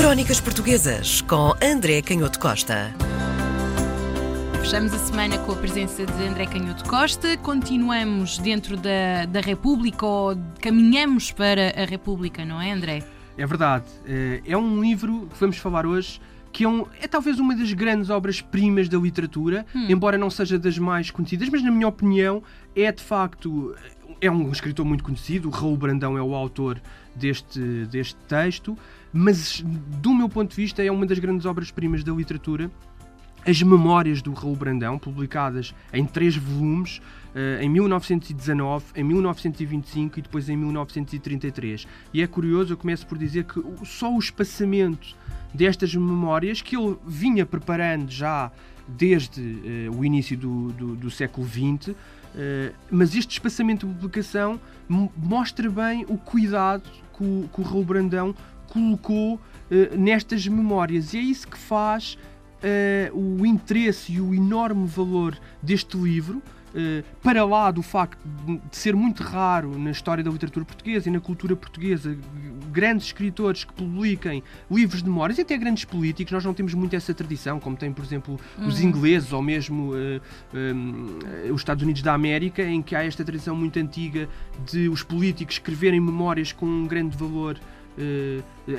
Crónicas Portuguesas com André Canhoto Costa. Fechamos a semana com a presença de André Canhoto Costa. Continuamos dentro da, da República ou caminhamos para a República, não é, André? É verdade. Eh, é um livro que vamos falar hoje que é, um, é, talvez uma das grandes obras-primas da literatura, hum. embora não seja das mais conhecidas, mas na minha opinião é de facto é um escritor muito conhecido, Raul Brandão é o autor deste, deste texto, mas do meu ponto de vista é uma das grandes obras-primas da literatura as Memórias do Raul Brandão, publicadas em três volumes, eh, em 1919, em 1925 e depois em 1933. E é curioso, eu começo por dizer que só o espaçamento destas memórias, que ele vinha preparando já desde uh, o início do, do, do século XX, uh, mas este espaçamento de publicação mostra bem o cuidado que o, que o Raul Brandão colocou uh, nestas memórias. E é isso que faz uh, o interesse e o enorme valor deste livro, para lá do facto de ser muito raro na história da literatura portuguesa e na cultura portuguesa, grandes escritores que publiquem livros de memórias e até grandes políticos, nós não temos muito essa tradição, como tem, por exemplo, os uhum. ingleses ou mesmo uh, um, os Estados Unidos da América, em que há esta tradição muito antiga de os políticos escreverem memórias com um grande valor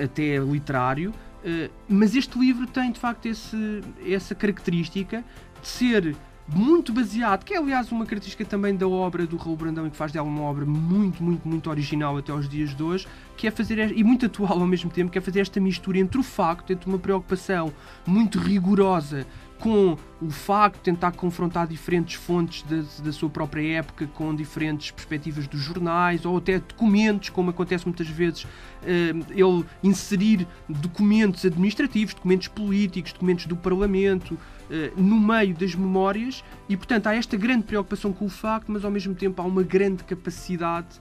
até literário. Eh, mas este livro tem de facto esse, essa característica de ser muito baseado, que é aliás uma característica também da obra do Raul Brandão e que faz dela uma obra muito, muito, muito original até aos dias de hoje, que é fazer, e muito atual ao mesmo tempo, que é fazer esta mistura entre o facto, entre uma preocupação muito rigorosa com o facto tentar confrontar diferentes fontes da, da, sua própria época com diferentes perspectivas dos jornais ou até documentos, como acontece muitas vezes, uh, ele inserir documentos administrativos, documentos políticos, documentos do Parlamento uh, no meio das memórias. E, portanto, há esta grande preocupação com o facto, mas ao mesmo tempo há uma grande capacidade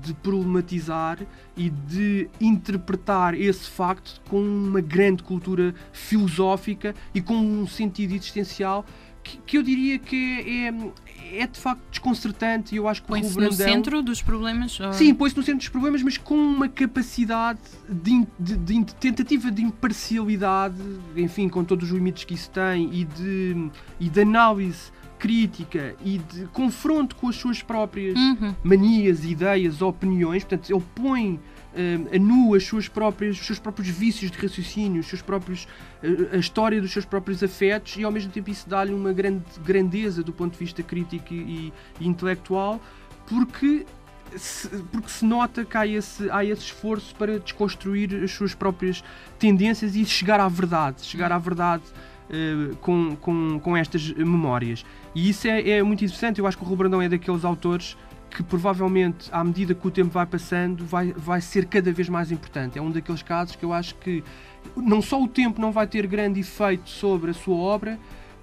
de problematizar e de interpretar esse facto com uma grande cultura filosófica e com um sentido existencial que, que eu diria que é, é, é, de facto desconcertante e eu acho que põe-se no centro dos problemas ou... sim, põe-se no centro dos problemas mas com uma capacidade de, de, de, tentativa de imparcialidade enfim, com todos os limites que isso tem e de, e de análise crítica e de confronto com as suas próprias uhum. manias, ideias, opiniões. Portanto, ele põe uh, a nu as suas próprias, os seus próprios vícios de raciocínio, os seus próprios, uh, a história dos seus próprios afetos e ao mesmo tempo isso dá-lhe uma grande grandeza do ponto de vista crítico e, e intelectual, porque se, porque se nota que há esse, há esse esforço para desconstruir as suas próprias tendências e chegar à verdade, chegar à verdade uh, com, com, com estas memórias. E isso é, é muito interessante. Eu acho que o Rui Brandão é daqueles autores que provavelmente, à medida que o tempo vai passando, vai, vai ser cada vez mais importante. É um daqueles casos que eu acho que não só o tempo não vai ter grande efeito sobre a sua obra,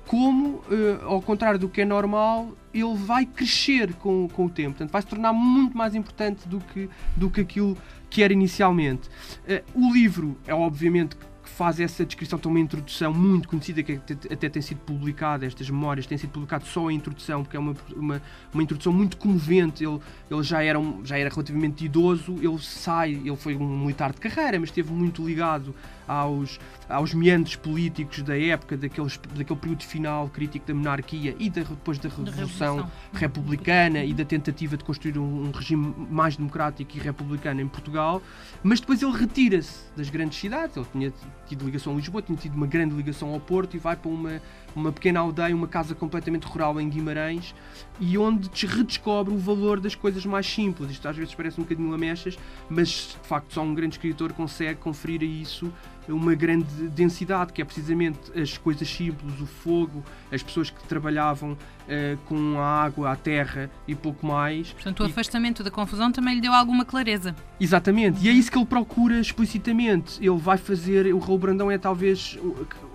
como, uh, ao contrário do que é normal, ele vai crescer com, com o tempo. Portanto, vai se tornar muito mais importante do que, do que aquilo que era inicialmente. Uh, o livro é, obviamente, faz essa descrição, tem uma introdução muito conhecida que até tem sido publicada, estas memórias têm sido publicadas só a introdução, porque é uma, uma, uma introdução muito comovente. Ele, ele já, era um, já era relativamente idoso, ele sai, ele foi um militar de carreira, mas esteve muito ligado aos, aos meandros políticos da época, daqueles, daquele período final crítico da monarquia e da, depois da Revolução, Revolução. Republicana e da tentativa de construir um, um regime mais democrático e republicano em Portugal, mas depois ele retira-se das grandes cidades, ele tinha tido ligação a Lisboa, tinha tido uma grande ligação ao Porto e vai para uma, uma pequena aldeia, uma casa completamente rural em Guimarães e onde redescobre o valor das coisas mais simples. Isto às vezes parece um bocadinho lamechas, mas de facto só um grande escritor consegue conferir a isso uma grande densidade, que é precisamente as coisas simples, o fogo, as pessoas que trabalhavam uh, com a água, a terra e pouco mais. Portanto, o e... afastamento da confusão também lhe deu alguma clareza. Exatamente, e é isso que ele procura explicitamente. Ele vai fazer. O Raul Brandão é talvez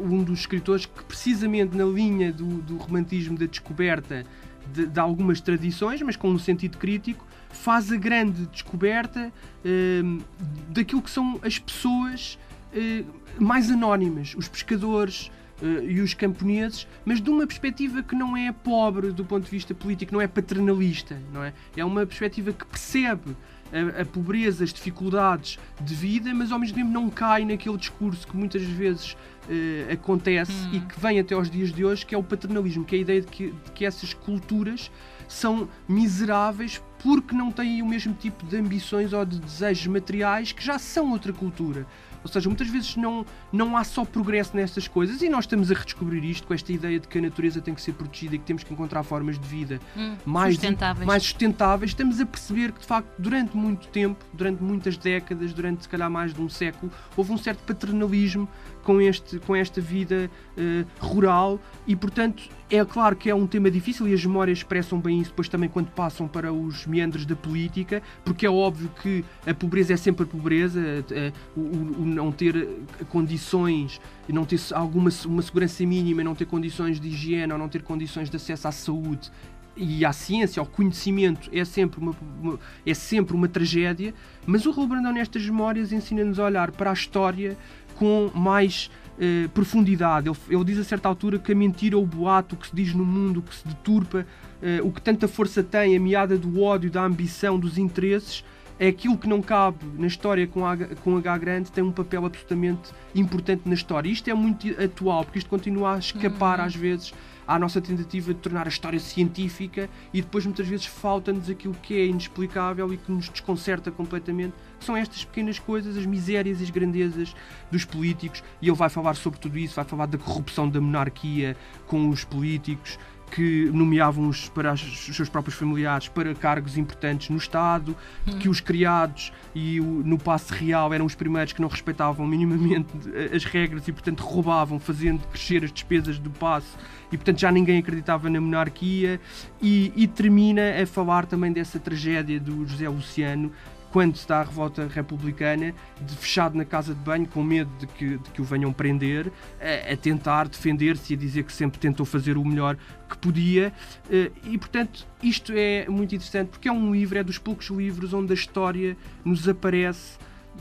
um dos escritores que, precisamente na linha do, do romantismo da descoberta de, de, algumas tradições, mas com um sentido crítico, faz a grande descoberta uh, daquilo que são as pessoas eh, mais anónimas, os pescadores e os camponeses, mas de uma perspectiva que não é pobre do ponto de vista político, não é paternalista, não é? É uma perspectiva que percebe a, a, pobreza, as dificuldades de vida, mas ao mesmo tempo não cai naquele discurso que muitas vezes uh, acontece hum. e que vem até aos dias de hoje, que é o paternalismo, que é a ideia de que, de que essas culturas são miseráveis porque não têm o mesmo tipo de ambições ou de desejos materiais que já são outra cultura. Ou seja, muitas vezes não, não há só progresso nestas coisas e nós estamos a redescobrir isto com esta ideia de que a natureza tem que ser protegida e que temos que encontrar formas de vida hum, mais, sustentáveis. mais sustentáveis. Estamos a perceber que, de facto, durante muito tempo, durante muitas décadas, durante se calhar mais de um século, houve um certo paternalismo com, este, com esta vida uh, rural e, portanto, é claro que é um tema difícil e as memórias expressam bem isso depois também quando passam para os meandros da política, porque é óbvio que a pobreza é sempre a pobreza, uh, o, o, não ter condições, não ter alguma uma segurança mínima, não ter condições de higiene ou não ter condições de acesso à saúde e à ciência, ao conhecimento, é sempre uma, uma é sempre uma tragédia, mas o Raul nestas memórias ensina-nos a olhar para a história com mais eh, profundidade. Ele, ele, diz a certa altura que a mentira ou o boato, o que se diz no mundo, o que se deturpa, eh, o que tanta força tem, a meada do ódio, da ambição, dos interesses, é aquilo que não cabe na história com H, com H grande, tem um papel absolutamente importante na história. Isto é muito atual, porque isto continua a escapar uhum. às vezes à nossa tentativa de tornar a história científica e depois muitas vezes falta-nos aquilo que é inexplicável e que nos desconcerta completamente. São estas pequenas coisas, as misérias e as grandezas dos políticos, e ele vai falar sobre tudo isso, vai falar da corrupção da monarquia com os políticos, que nomeavam os para os seus próprios familiares para cargos importantes no Estado, hum. que os criados e o, no passe real eram os primeiros que não respeitavam minimamente as regras e, portanto, roubavam, fazendo crescer as despesas do passe e, portanto, já ninguém acreditava na monarquia. E, e termina a falar também dessa tragédia do José Luciano quando está a revolta republicana, de fechado na casa de banho, com medo de que, de que o venham prender, a, a tentar defender-se e a dizer que sempre tentou fazer o melhor que podia. Eh, e, portanto, isto é muito interessante porque é um livro, é dos poucos livros onde a história nos aparece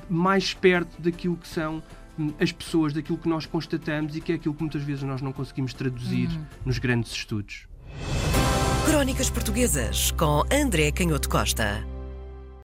mais perto daquilo que são hum, as pessoas, daquilo que nós constatamos e que é aquilo que muitas vezes nós não conseguimos traduzir uhum. nos grandes estudos. Crónicas Portuguesas com André Canhoto Costa.